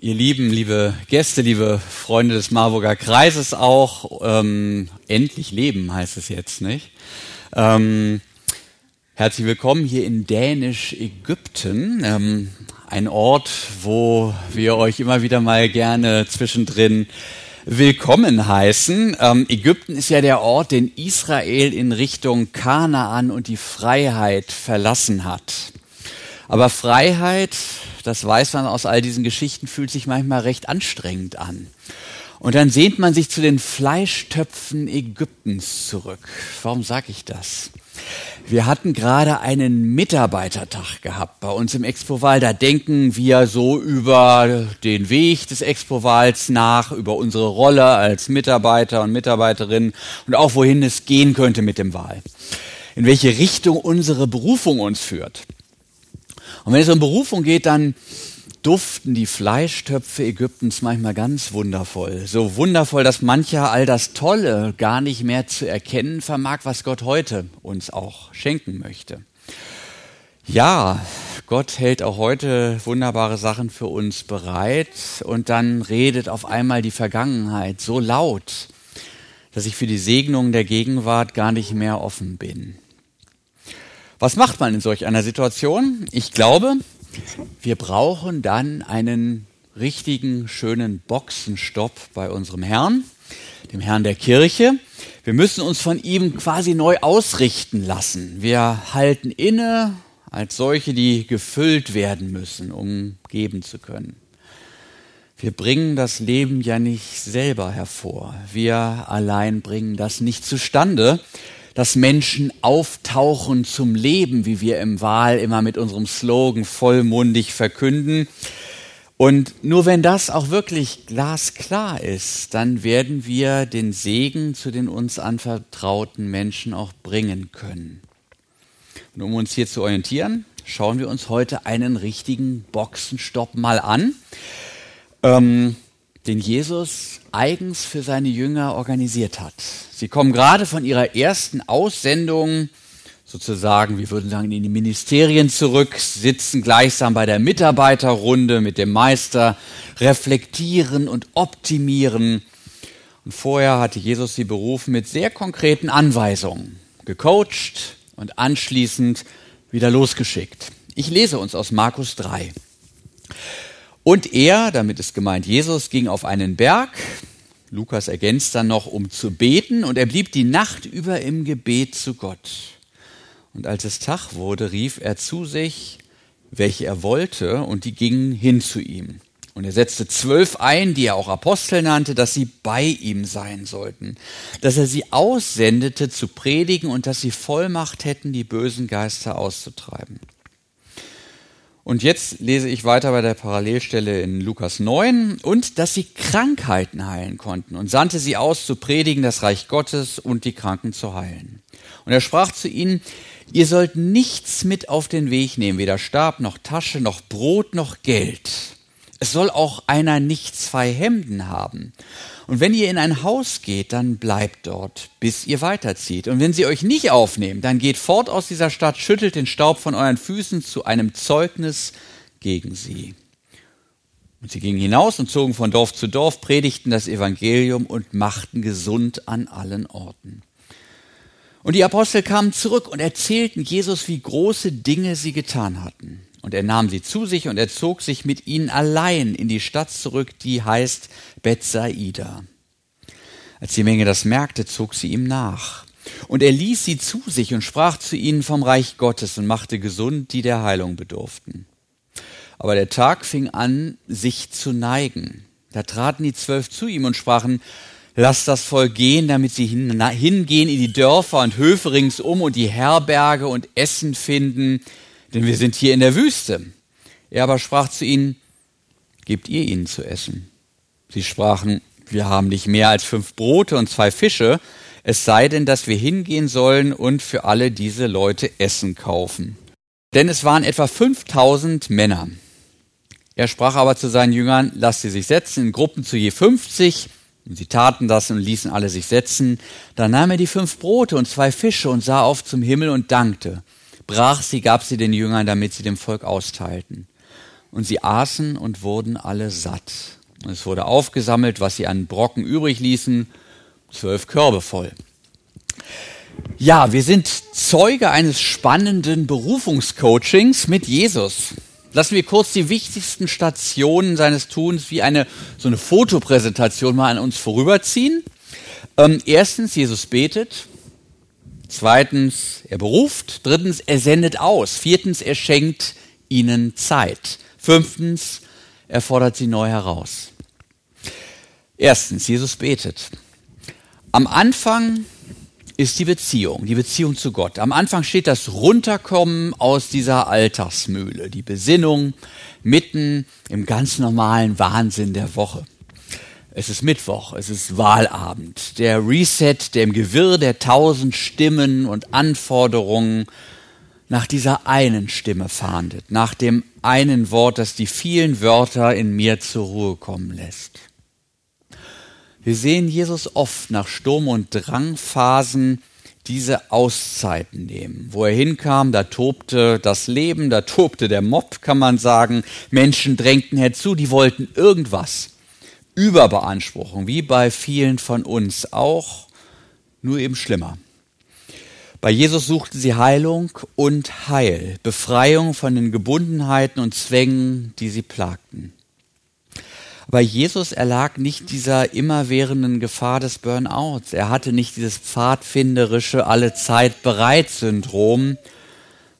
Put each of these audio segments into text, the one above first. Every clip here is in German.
Ihr Lieben, liebe Gäste, liebe Freunde des Marburger Kreises auch, ähm, endlich leben heißt es jetzt, nicht? Ähm, herzlich willkommen hier in Dänisch-Ägypten, ähm, ein Ort, wo wir euch immer wieder mal gerne zwischendrin willkommen heißen. Ähm, Ägypten ist ja der Ort, den Israel in Richtung Kanaan und die Freiheit verlassen hat. Aber Freiheit das weiß man aus all diesen Geschichten, fühlt sich manchmal recht anstrengend an. Und dann sehnt man sich zu den Fleischtöpfen Ägyptens zurück. Warum sage ich das? Wir hatten gerade einen Mitarbeitertag gehabt bei uns im Expoval. Da denken wir so über den Weg des Expovals nach, über unsere Rolle als Mitarbeiter und Mitarbeiterin und auch wohin es gehen könnte mit dem Wahl. In welche Richtung unsere Berufung uns führt. Und wenn es um Berufung geht, dann duften die Fleischtöpfe Ägyptens manchmal ganz wundervoll. So wundervoll, dass mancher all das Tolle gar nicht mehr zu erkennen vermag, was Gott heute uns auch schenken möchte. Ja, Gott hält auch heute wunderbare Sachen für uns bereit und dann redet auf einmal die Vergangenheit so laut, dass ich für die Segnung der Gegenwart gar nicht mehr offen bin. Was macht man in solch einer Situation? Ich glaube, wir brauchen dann einen richtigen, schönen Boxenstopp bei unserem Herrn, dem Herrn der Kirche. Wir müssen uns von ihm quasi neu ausrichten lassen. Wir halten inne als solche, die gefüllt werden müssen, um geben zu können. Wir bringen das Leben ja nicht selber hervor. Wir allein bringen das nicht zustande dass Menschen auftauchen zum Leben, wie wir im Wahl immer mit unserem Slogan vollmundig verkünden. Und nur wenn das auch wirklich glasklar ist, dann werden wir den Segen zu den uns anvertrauten Menschen auch bringen können. Und um uns hier zu orientieren, schauen wir uns heute einen richtigen Boxenstopp mal an. Ähm, den Jesus eigens für seine Jünger organisiert hat. Sie kommen gerade von ihrer ersten Aussendung sozusagen, wir würden sagen, in die Ministerien zurück, sitzen gleichsam bei der Mitarbeiterrunde mit dem Meister, reflektieren und optimieren. Und vorher hatte Jesus sie berufen mit sehr konkreten Anweisungen, gecoacht und anschließend wieder losgeschickt. Ich lese uns aus Markus 3. Und er, damit ist gemeint Jesus, ging auf einen Berg. Lukas ergänzt dann noch, um zu beten. Und er blieb die Nacht über im Gebet zu Gott. Und als es Tag wurde, rief er zu sich, welche er wollte, und die gingen hin zu ihm. Und er setzte zwölf ein, die er auch Apostel nannte, dass sie bei ihm sein sollten, dass er sie aussendete zu predigen und dass sie Vollmacht hätten, die bösen Geister auszutreiben. Und jetzt lese ich weiter bei der Parallelstelle in Lukas 9 und dass sie Krankheiten heilen konnten und sandte sie aus zu predigen das Reich Gottes und die Kranken zu heilen. Und er sprach zu ihnen, ihr sollt nichts mit auf den Weg nehmen, weder Stab noch Tasche noch Brot noch Geld. Es soll auch einer nicht zwei Hemden haben. Und wenn ihr in ein Haus geht, dann bleibt dort, bis ihr weiterzieht. Und wenn sie euch nicht aufnehmen, dann geht fort aus dieser Stadt, schüttelt den Staub von euren Füßen zu einem Zeugnis gegen sie. Und sie gingen hinaus und zogen von Dorf zu Dorf, predigten das Evangelium und machten gesund an allen Orten. Und die Apostel kamen zurück und erzählten Jesus, wie große Dinge sie getan hatten. Und er nahm sie zu sich und er zog sich mit ihnen allein in die Stadt zurück, die heißt Bethsaida. Als die Menge das merkte, zog sie ihm nach. Und er ließ sie zu sich und sprach zu ihnen vom Reich Gottes und machte gesund, die der Heilung bedurften. Aber der Tag fing an, sich zu neigen. Da traten die zwölf zu ihm und sprachen, Lass das Volk gehen, damit sie hingehen in die Dörfer und Höfe ringsum und die Herberge und Essen finden, denn wir sind hier in der Wüste. Er aber sprach zu ihnen, gebt ihr ihnen zu essen. Sie sprachen, wir haben nicht mehr als fünf Brote und zwei Fische, es sei denn, dass wir hingehen sollen und für alle diese Leute Essen kaufen. Denn es waren etwa 5000 Männer. Er sprach aber zu seinen Jüngern, lasst sie sich setzen in Gruppen zu je 50. Und sie taten das und ließen alle sich setzen. Dann nahm er die fünf Brote und zwei Fische und sah auf zum Himmel und dankte brach sie, gab sie den Jüngern, damit sie dem Volk austeilten. Und sie aßen und wurden alle satt. Und es wurde aufgesammelt, was sie an Brocken übrig ließen, zwölf Körbe voll. Ja, wir sind Zeuge eines spannenden Berufungscoachings mit Jesus. Lassen wir kurz die wichtigsten Stationen seines Tuns wie eine so eine Fotopräsentation mal an uns vorüberziehen. Ähm, erstens, Jesus betet. Zweitens, er beruft. Drittens, er sendet aus. Viertens, er schenkt ihnen Zeit. Fünftens, er fordert sie neu heraus. Erstens, Jesus betet. Am Anfang ist die Beziehung, die Beziehung zu Gott. Am Anfang steht das Runterkommen aus dieser Alltagsmühle, die Besinnung mitten im ganz normalen Wahnsinn der Woche. Es ist Mittwoch, es ist Wahlabend, der Reset, der im Gewirr der tausend Stimmen und Anforderungen nach dieser einen Stimme fahndet, nach dem einen Wort, das die vielen Wörter in mir zur Ruhe kommen lässt. Wir sehen Jesus oft nach Sturm- und Drangphasen diese Auszeiten nehmen. Wo er hinkam, da tobte das Leben, da tobte der Mob, kann man sagen. Menschen drängten herzu, die wollten irgendwas. Überbeanspruchung, wie bei vielen von uns auch, nur eben schlimmer. Bei Jesus suchten sie Heilung und Heil, Befreiung von den Gebundenheiten und Zwängen, die sie plagten. Aber Jesus erlag nicht dieser immerwährenden Gefahr des Burnouts. Er hatte nicht dieses pfadfinderische Allezeit bereit Syndrom,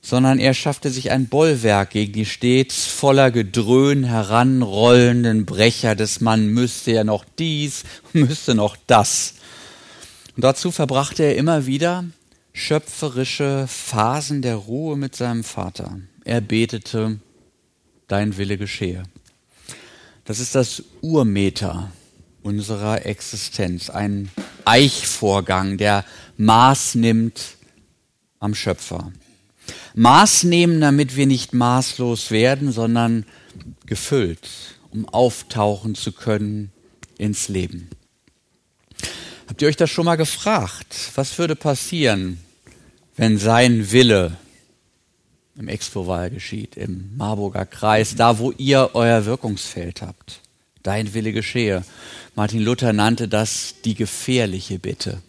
sondern er schaffte sich ein Bollwerk gegen die stets voller Gedröhn heranrollenden Brecher des Mann müsste ja noch dies, müsste noch das. Und dazu verbrachte er immer wieder schöpferische Phasen der Ruhe mit seinem Vater. Er betete, dein Wille geschehe. Das ist das Urmeter unserer Existenz, ein Eichvorgang, der Maß nimmt am Schöpfer. Maß nehmen, damit wir nicht maßlos werden, sondern gefüllt, um auftauchen zu können ins Leben. Habt ihr euch das schon mal gefragt? Was würde passieren, wenn sein Wille im Expo-Wahl geschieht, im Marburger Kreis, da wo ihr euer Wirkungsfeld habt? Dein Wille geschehe. Martin Luther nannte das die gefährliche Bitte.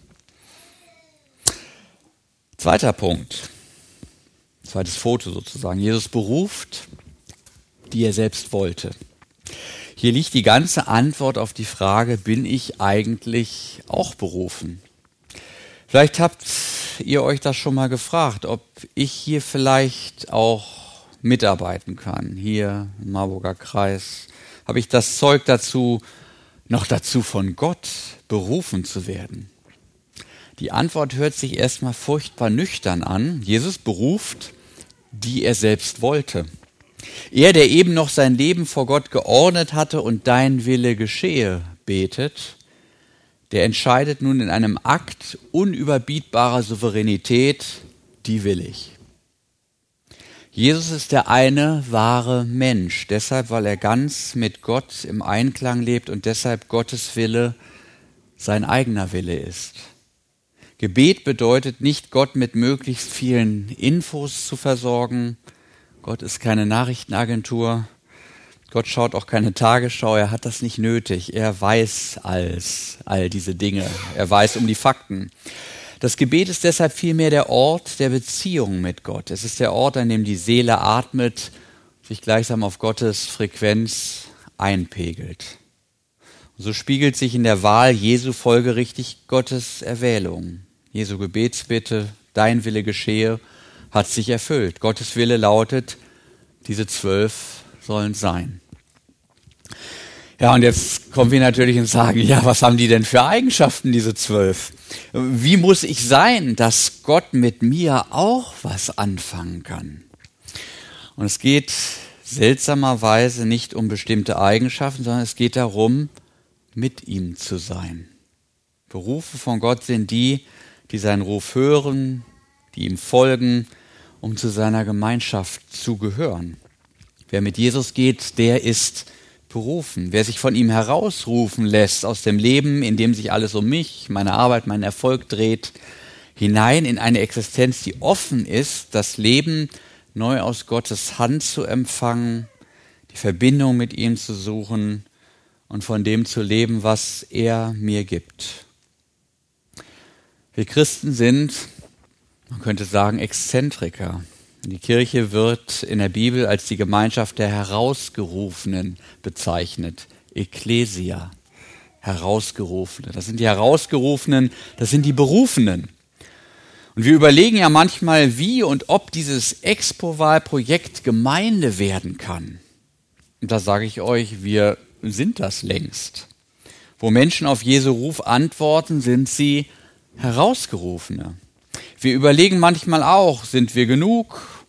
Zweiter Punkt. Zweites Foto sozusagen. Jesus beruft, die er selbst wollte. Hier liegt die ganze Antwort auf die Frage, bin ich eigentlich auch berufen? Vielleicht habt ihr euch das schon mal gefragt, ob ich hier vielleicht auch mitarbeiten kann. Hier im Marburger Kreis habe ich das Zeug dazu, noch dazu von Gott berufen zu werden. Die Antwort hört sich erstmal furchtbar nüchtern an. Jesus beruft die er selbst wollte. Er, der eben noch sein Leben vor Gott geordnet hatte und dein Wille geschehe, betet, der entscheidet nun in einem Akt unüberbietbarer Souveränität, die will ich. Jesus ist der eine wahre Mensch, deshalb, weil er ganz mit Gott im Einklang lebt und deshalb Gottes Wille sein eigener Wille ist. Gebet bedeutet nicht, Gott mit möglichst vielen Infos zu versorgen. Gott ist keine Nachrichtenagentur. Gott schaut auch keine Tagesschau. Er hat das nicht nötig. Er weiß alles, all diese Dinge. Er weiß um die Fakten. Das Gebet ist deshalb vielmehr der Ort der Beziehung mit Gott. Es ist der Ort, an dem die Seele atmet, sich gleichsam auf Gottes Frequenz einpegelt. Und so spiegelt sich in der Wahl Jesu folgerichtig Gottes Erwählung. Jesu Gebetsbitte, dein Wille geschehe, hat sich erfüllt. Gottes Wille lautet, diese zwölf sollen sein. Ja, und jetzt kommen wir natürlich und sagen, ja, was haben die denn für Eigenschaften, diese zwölf? Wie muss ich sein, dass Gott mit mir auch was anfangen kann? Und es geht seltsamerweise nicht um bestimmte Eigenschaften, sondern es geht darum, mit ihm zu sein. Berufe von Gott sind die, die seinen Ruf hören, die ihm folgen, um zu seiner Gemeinschaft zu gehören. Wer mit Jesus geht, der ist berufen. Wer sich von ihm herausrufen lässt aus dem Leben, in dem sich alles um mich, meine Arbeit, mein Erfolg dreht, hinein in eine Existenz, die offen ist, das Leben neu aus Gottes Hand zu empfangen, die Verbindung mit ihm zu suchen und von dem zu leben, was er mir gibt. Wir Christen sind, man könnte sagen, Exzentriker. Die Kirche wird in der Bibel als die Gemeinschaft der Herausgerufenen bezeichnet. Ecclesia. Herausgerufene. Das sind die Herausgerufenen, das sind die Berufenen. Und wir überlegen ja manchmal, wie und ob dieses Expo-Wahlprojekt Gemeinde werden kann. Und da sage ich euch, wir sind das längst. Wo Menschen auf Jesu Ruf antworten, sind sie Herausgerufene. Wir überlegen manchmal auch, sind wir genug?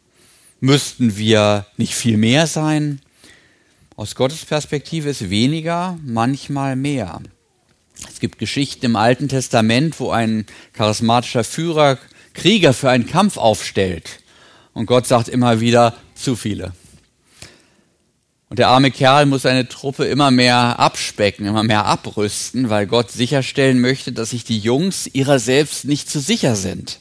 Müssten wir nicht viel mehr sein? Aus Gottes Perspektive ist weniger manchmal mehr. Es gibt Geschichten im Alten Testament, wo ein charismatischer Führer Krieger für einen Kampf aufstellt. Und Gott sagt immer wieder, zu viele. Und der arme Kerl muss seine Truppe immer mehr abspecken, immer mehr abrüsten, weil Gott sicherstellen möchte, dass sich die Jungs ihrer selbst nicht zu sicher sind,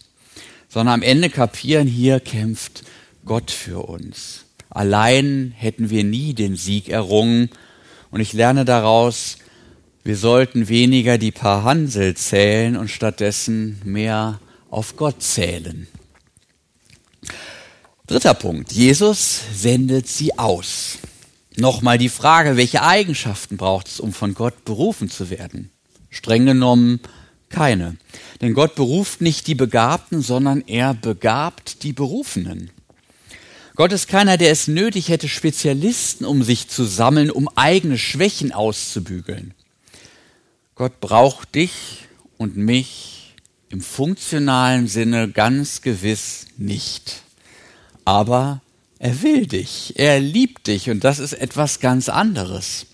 sondern am Ende kapieren, hier kämpft Gott für uns. Allein hätten wir nie den Sieg errungen. Und ich lerne daraus, wir sollten weniger die paar Hansel zählen und stattdessen mehr auf Gott zählen. Dritter Punkt. Jesus sendet sie aus. Nochmal die Frage, welche Eigenschaften braucht es, um von Gott berufen zu werden? Streng genommen keine. Denn Gott beruft nicht die Begabten, sondern er begabt die Berufenen. Gott ist keiner, der es nötig hätte, Spezialisten um sich zu sammeln, um eigene Schwächen auszubügeln. Gott braucht dich und mich im funktionalen Sinne ganz gewiss nicht. Aber er will dich, er liebt dich und das ist etwas ganz anderes.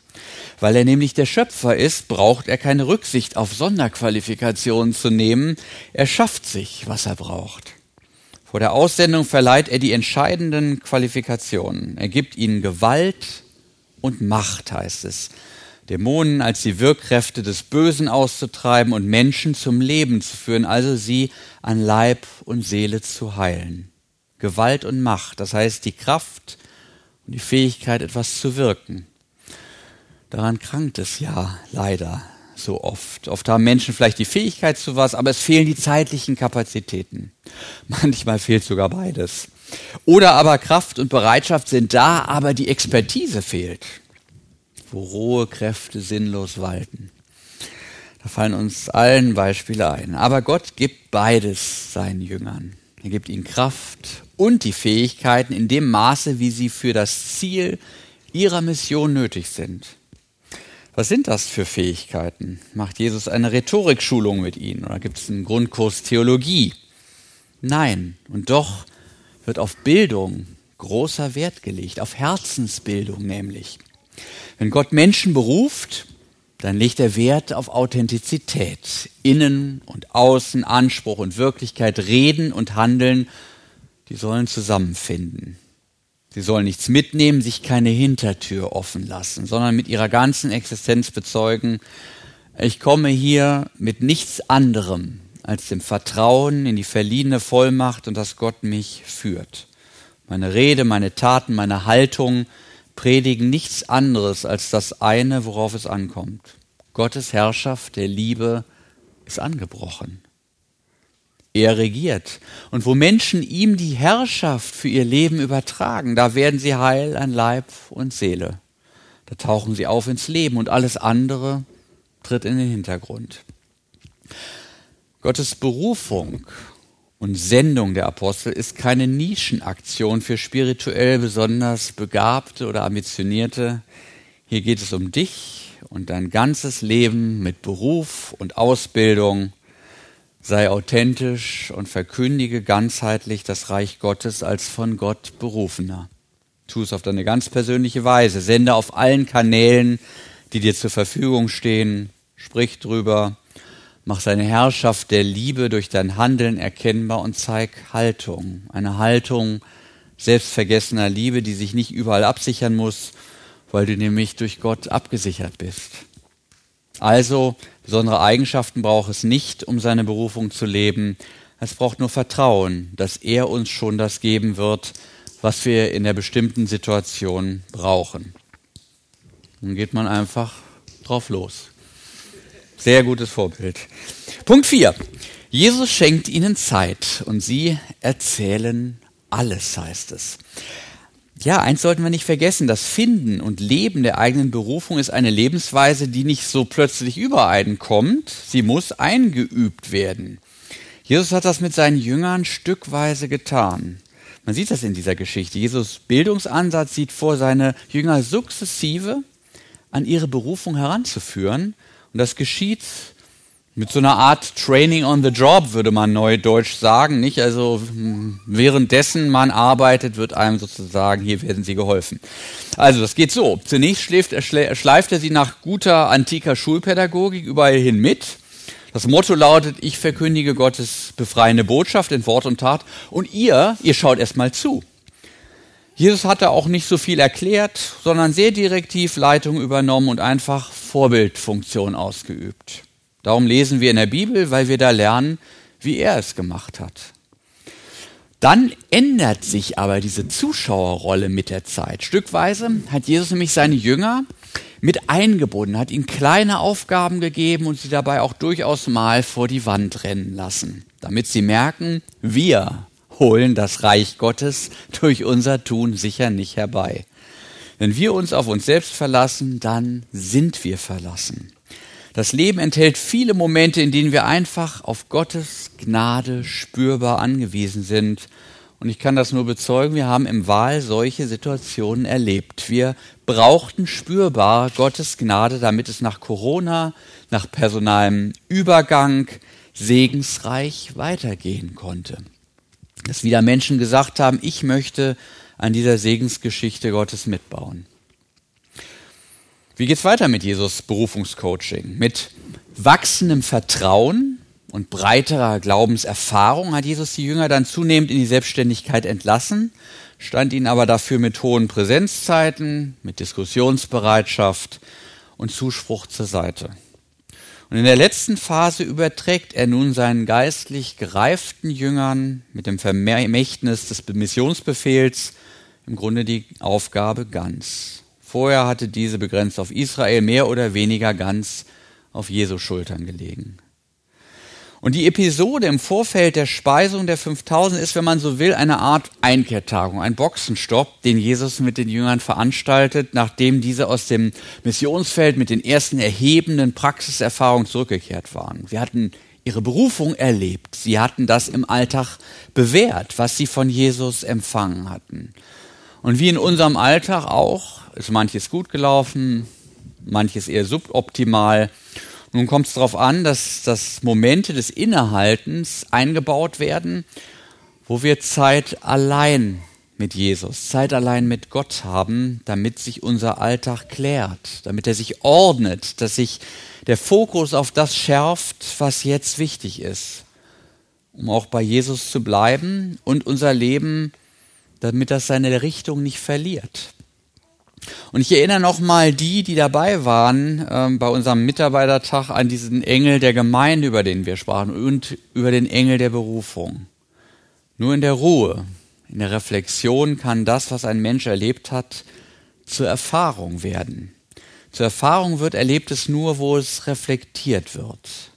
Weil er nämlich der Schöpfer ist, braucht er keine Rücksicht auf Sonderqualifikationen zu nehmen. Er schafft sich, was er braucht. Vor der Aussendung verleiht er die entscheidenden Qualifikationen. Er gibt ihnen Gewalt und Macht, heißt es. Dämonen als die Wirkkräfte des Bösen auszutreiben und Menschen zum Leben zu führen, also sie an Leib und Seele zu heilen. Gewalt und Macht, das heißt die Kraft und die Fähigkeit, etwas zu wirken. Daran krankt es ja leider so oft. Oft haben Menschen vielleicht die Fähigkeit zu was, aber es fehlen die zeitlichen Kapazitäten. Manchmal fehlt sogar beides. Oder aber Kraft und Bereitschaft sind da, aber die Expertise fehlt. Wo rohe Kräfte sinnlos walten. Da fallen uns allen Beispiele ein. Aber Gott gibt beides seinen Jüngern. Er gibt ihnen Kraft und die Fähigkeiten in dem Maße, wie sie für das Ziel ihrer Mission nötig sind. Was sind das für Fähigkeiten? Macht Jesus eine Rhetorikschulung mit ihnen oder gibt es einen Grundkurs Theologie? Nein, und doch wird auf Bildung großer Wert gelegt, auf Herzensbildung nämlich. Wenn Gott Menschen beruft, dann legt er Wert auf Authentizität, Innen und Außen, Anspruch und Wirklichkeit, Reden und Handeln, die sollen zusammenfinden. Sie sollen nichts mitnehmen, sich keine Hintertür offen lassen, sondern mit ihrer ganzen Existenz bezeugen, ich komme hier mit nichts anderem als dem Vertrauen in die verliehene Vollmacht und dass Gott mich führt. Meine Rede, meine Taten, meine Haltung, predigen nichts anderes als das eine, worauf es ankommt. Gottes Herrschaft der Liebe ist angebrochen. Er regiert. Und wo Menschen ihm die Herrschaft für ihr Leben übertragen, da werden sie heil an Leib und Seele. Da tauchen sie auf ins Leben und alles andere tritt in den Hintergrund. Gottes Berufung und Sendung der Apostel ist keine Nischenaktion für spirituell besonders Begabte oder Ambitionierte. Hier geht es um dich und dein ganzes Leben mit Beruf und Ausbildung. Sei authentisch und verkündige ganzheitlich das Reich Gottes als von Gott berufener. Tu es auf deine ganz persönliche Weise. Sende auf allen Kanälen, die dir zur Verfügung stehen. Sprich drüber Mach seine Herrschaft der Liebe durch dein Handeln erkennbar und zeig Haltung. Eine Haltung selbstvergessener Liebe, die sich nicht überall absichern muss, weil du nämlich durch Gott abgesichert bist. Also, besondere Eigenschaften braucht es nicht, um seine Berufung zu leben. Es braucht nur Vertrauen, dass er uns schon das geben wird, was wir in der bestimmten Situation brauchen. Dann geht man einfach drauf los. Sehr gutes Vorbild. Punkt 4. Jesus schenkt ihnen Zeit und sie erzählen alles, heißt es. Ja, eins sollten wir nicht vergessen, das Finden und Leben der eigenen Berufung ist eine Lebensweise, die nicht so plötzlich über einen kommt, sie muss eingeübt werden. Jesus hat das mit seinen Jüngern stückweise getan. Man sieht das in dieser Geschichte. Jesus Bildungsansatz sieht vor, seine Jünger sukzessive an ihre Berufung heranzuführen. Und das geschieht mit so einer Art Training on the Job, würde man neudeutsch sagen, nicht? Also hm, währenddessen man arbeitet, wird einem sozusagen, hier werden sie geholfen. Also das geht so. Zunächst schläft, schleift er sie nach guter antiker Schulpädagogik überall hin mit. Das Motto lautet, ich verkündige Gottes befreiende Botschaft in Wort und Tat und ihr, ihr schaut erstmal zu. Jesus hat da auch nicht so viel erklärt, sondern sehr direktiv Leitung übernommen und einfach Vorbildfunktion ausgeübt. Darum lesen wir in der Bibel, weil wir da lernen, wie er es gemacht hat. Dann ändert sich aber diese Zuschauerrolle mit der Zeit. Stückweise hat Jesus nämlich seine Jünger mit eingebunden, hat ihnen kleine Aufgaben gegeben und sie dabei auch durchaus mal vor die Wand rennen lassen, damit sie merken, wir holen das Reich Gottes durch unser Tun sicher nicht herbei. Wenn wir uns auf uns selbst verlassen, dann sind wir verlassen. Das Leben enthält viele Momente, in denen wir einfach auf Gottes Gnade spürbar angewiesen sind. Und ich kann das nur bezeugen, wir haben im Wahl solche Situationen erlebt. Wir brauchten spürbar Gottes Gnade, damit es nach Corona, nach personalem Übergang segensreich weitergehen konnte. Dass wieder Menschen gesagt haben, ich möchte an dieser Segensgeschichte Gottes mitbauen. Wie geht's weiter mit Jesus Berufungscoaching? Mit wachsendem Vertrauen und breiterer Glaubenserfahrung hat Jesus die Jünger dann zunehmend in die Selbstständigkeit entlassen, stand ihnen aber dafür mit hohen Präsenzzeiten, mit Diskussionsbereitschaft und Zuspruch zur Seite. Und in der letzten Phase überträgt er nun seinen geistlich gereiften Jüngern mit dem Vermächtnis des Missionsbefehls im Grunde die Aufgabe ganz. Vorher hatte diese begrenzt auf Israel mehr oder weniger ganz auf Jesu Schultern gelegen. Und die Episode im Vorfeld der Speisung der 5000 ist, wenn man so will, eine Art Einkehrtagung, ein Boxenstopp, den Jesus mit den Jüngern veranstaltet, nachdem diese aus dem Missionsfeld mit den ersten erhebenden Praxiserfahrungen zurückgekehrt waren. Sie hatten ihre Berufung erlebt. Sie hatten das im Alltag bewährt, was sie von Jesus empfangen hatten. Und wie in unserem Alltag auch, ist manches gut gelaufen, manches eher suboptimal. Nun kommt es darauf an, dass, dass Momente des Innehaltens eingebaut werden, wo wir Zeit allein mit Jesus, Zeit allein mit Gott haben, damit sich unser Alltag klärt, damit er sich ordnet, dass sich der Fokus auf das schärft, was jetzt wichtig ist, um auch bei Jesus zu bleiben und unser Leben damit das seine Richtung nicht verliert. Und ich erinnere nochmal die, die dabei waren ähm, bei unserem Mitarbeitertag an diesen Engel der Gemeinde, über den wir sprachen, und über den Engel der Berufung. Nur in der Ruhe, in der Reflexion kann das, was ein Mensch erlebt hat, zur Erfahrung werden. Zur Erfahrung wird Erlebtes nur, wo es reflektiert wird.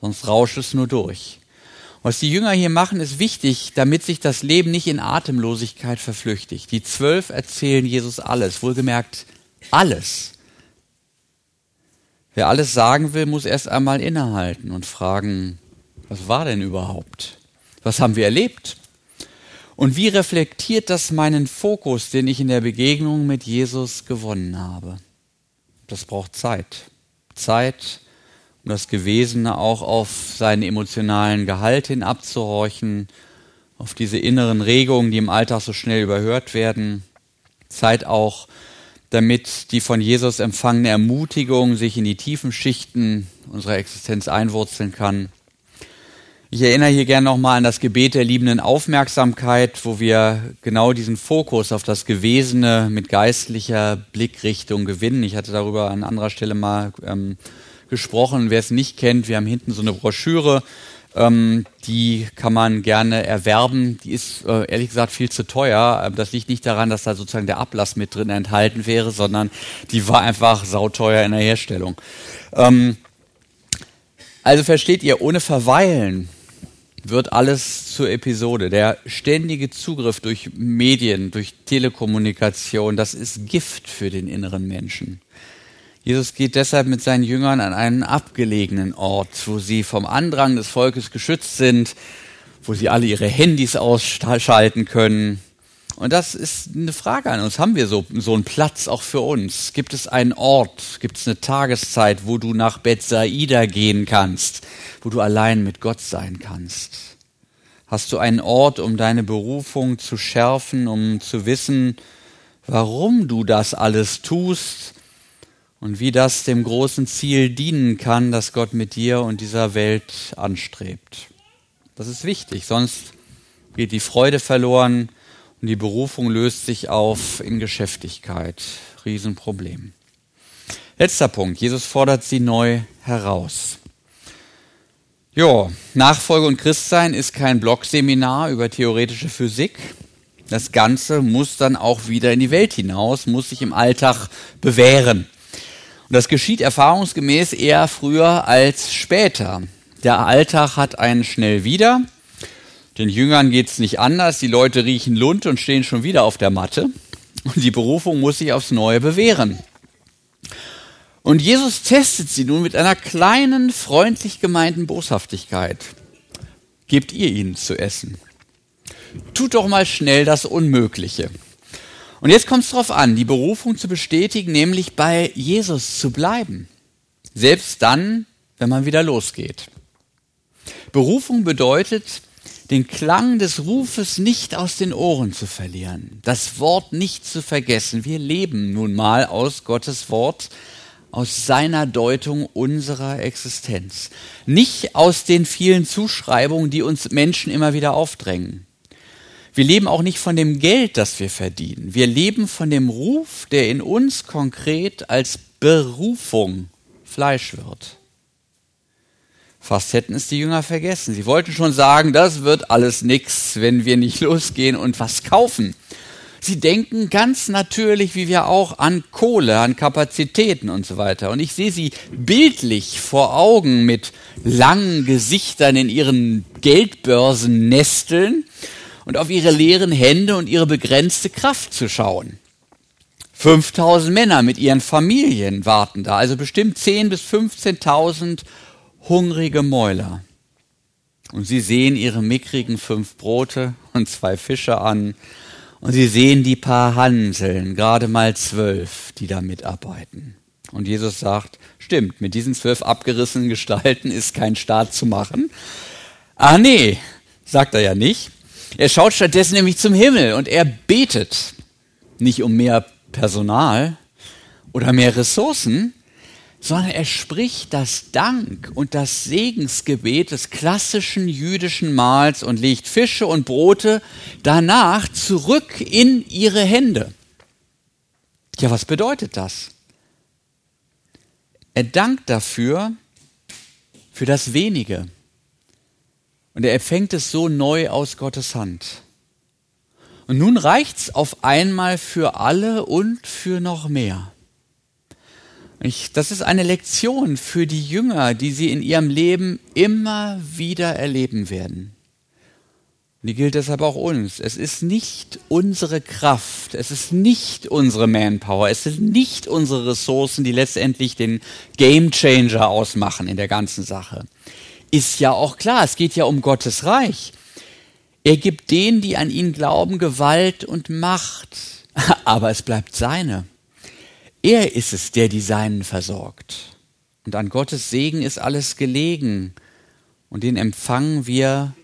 Sonst rauscht es nur durch. Was die Jünger hier machen, ist wichtig, damit sich das Leben nicht in Atemlosigkeit verflüchtigt. Die zwölf erzählen Jesus alles, wohlgemerkt alles. Wer alles sagen will, muss erst einmal innehalten und fragen, was war denn überhaupt? Was haben wir erlebt? Und wie reflektiert das meinen Fokus, den ich in der Begegnung mit Jesus gewonnen habe? Das braucht Zeit. Zeit, um das Gewesene auch auf seinen emotionalen Gehalt hin abzuhorchen, auf diese inneren Regungen, die im Alltag so schnell überhört werden. Zeit auch, damit die von Jesus empfangene Ermutigung sich in die tiefen Schichten unserer Existenz einwurzeln kann. Ich erinnere hier gerne nochmal an das Gebet der liebenden Aufmerksamkeit, wo wir genau diesen Fokus auf das Gewesene mit geistlicher Blickrichtung gewinnen. Ich hatte darüber an anderer Stelle mal ähm, gesprochen. Wer es nicht kennt, wir haben hinten so eine Broschüre, Ähm, die kann man gerne erwerben. Die ist äh, ehrlich gesagt viel zu teuer. Ähm, das liegt nicht daran, dass da sozusagen der Ablass mit drin enthalten wäre, sondern die war einfach sauteuer in der Herstellung. Ähm, also versteht ihr, ohne Verweilen wird alles zur Episode. Der ständige Zugriff durch Medien, durch Telekommunikation, das ist Gift für den inneren Menschen. Jesus geht deshalb mit seinen Jüngern an einen abgelegenen Ort, wo sie vom Andrang des Volkes geschützt sind, wo sie alle ihre Handys ausschalten können. Und das ist eine Frage an uns. Haben wir so, so einen Platz auch für uns? Gibt es einen Ort, gibt es eine Tageszeit, wo du nach Bethsaida gehen kannst, wo du allein mit Gott sein kannst? Hast du einen Ort, um deine Berufung zu schärfen, um zu wissen, warum du das alles tust und wie das dem großen Ziel dienen kann, das Gott mit dir und dieser Welt anstrebt. Das ist wichtig, sonst geht die Freude verloren und die Berufung löst sich auf in Geschäftigkeit. Riesenproblem. Letzter Punkt. Jesus fordert sie neu heraus. Jo, Nachfolge und Christsein ist kein Blogseminar über theoretische Physik. Das Ganze muss dann auch wieder in die Welt hinaus, muss sich im Alltag bewähren. Und das geschieht erfahrungsgemäß eher früher als später. Der Alltag hat einen schnell wieder. Den Jüngern geht es nicht anders. Die Leute riechen Lund und stehen schon wieder auf der Matte. Und die Berufung muss sich aufs Neue bewähren. Und Jesus testet sie nun mit einer kleinen, freundlich gemeinten Boshaftigkeit. Gebt ihr ihnen zu essen. Tut doch mal schnell das Unmögliche. Und jetzt kommt es darauf an, die Berufung zu bestätigen, nämlich bei Jesus zu bleiben. Selbst dann, wenn man wieder losgeht. Berufung bedeutet, den Klang des Rufes nicht aus den Ohren zu verlieren, das Wort nicht zu vergessen. Wir leben nun mal aus Gottes Wort, aus seiner Deutung unserer Existenz, nicht aus den vielen Zuschreibungen, die uns Menschen immer wieder aufdrängen. Wir leben auch nicht von dem Geld, das wir verdienen. Wir leben von dem Ruf, der in uns konkret als Berufung Fleisch wird. Fast hätten es die Jünger vergessen. Sie wollten schon sagen, das wird alles nix, wenn wir nicht losgehen und was kaufen. Sie denken ganz natürlich, wie wir auch, an Kohle, an Kapazitäten und so weiter. Und ich sehe sie bildlich vor Augen mit langen Gesichtern in ihren Geldbörsen nesteln und auf ihre leeren Hände und ihre begrenzte Kraft zu schauen. 5000 Männer mit ihren Familien warten da, also bestimmt 10.000 bis 15.000 hungrige Mäuler. Und sie sehen ihre mickrigen fünf Brote und zwei Fische an. Und sie sehen die paar Hanseln, gerade mal zwölf, die da mitarbeiten. Und Jesus sagt, stimmt, mit diesen zwölf abgerissenen Gestalten ist kein Staat zu machen. Ah nee, sagt er ja nicht. Er schaut stattdessen nämlich zum Himmel und er betet nicht um mehr Personal oder mehr Ressourcen, sondern er spricht das Dank und das Segensgebet des klassischen jüdischen Mahls und legt Fische und Brote danach zurück in ihre Hände. Ja, was bedeutet das? Er dankt dafür, für das Wenige, und er empfängt es so neu aus Gottes Hand. Und nun reicht's auf einmal für alle und für noch mehr. Ich, das ist eine Lektion für die Jünger, die sie in ihrem Leben immer wieder erleben werden. Die gilt deshalb auch uns. Es ist nicht unsere Kraft, es ist nicht unsere Manpower, es sind nicht unsere Ressourcen, die letztendlich den Gamechanger ausmachen in der ganzen Sache ist ja auch klar, es geht ja um Gottes Reich. Er gibt denen, die an ihn glauben, Gewalt und Macht, aber es bleibt seine. Er ist es, der die Seinen versorgt. Und an Gottes Segen ist alles gelegen und den empfangen wir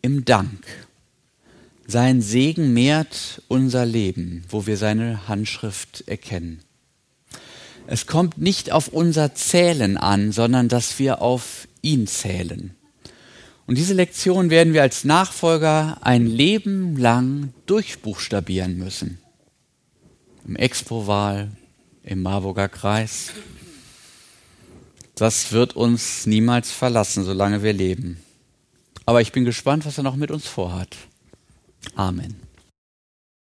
im Dank. Sein Segen mehrt unser Leben, wo wir seine Handschrift erkennen. Es kommt nicht auf unser Zählen an, sondern dass wir auf ihn zählen. Und diese Lektion werden wir als Nachfolger ein Leben lang durchbuchstabieren müssen. Im Expo-Wahl, im Marburger Kreis. Das wird uns niemals verlassen, solange wir leben. aber ich bin gespannt, was er noch mit uns vorhat. Amen.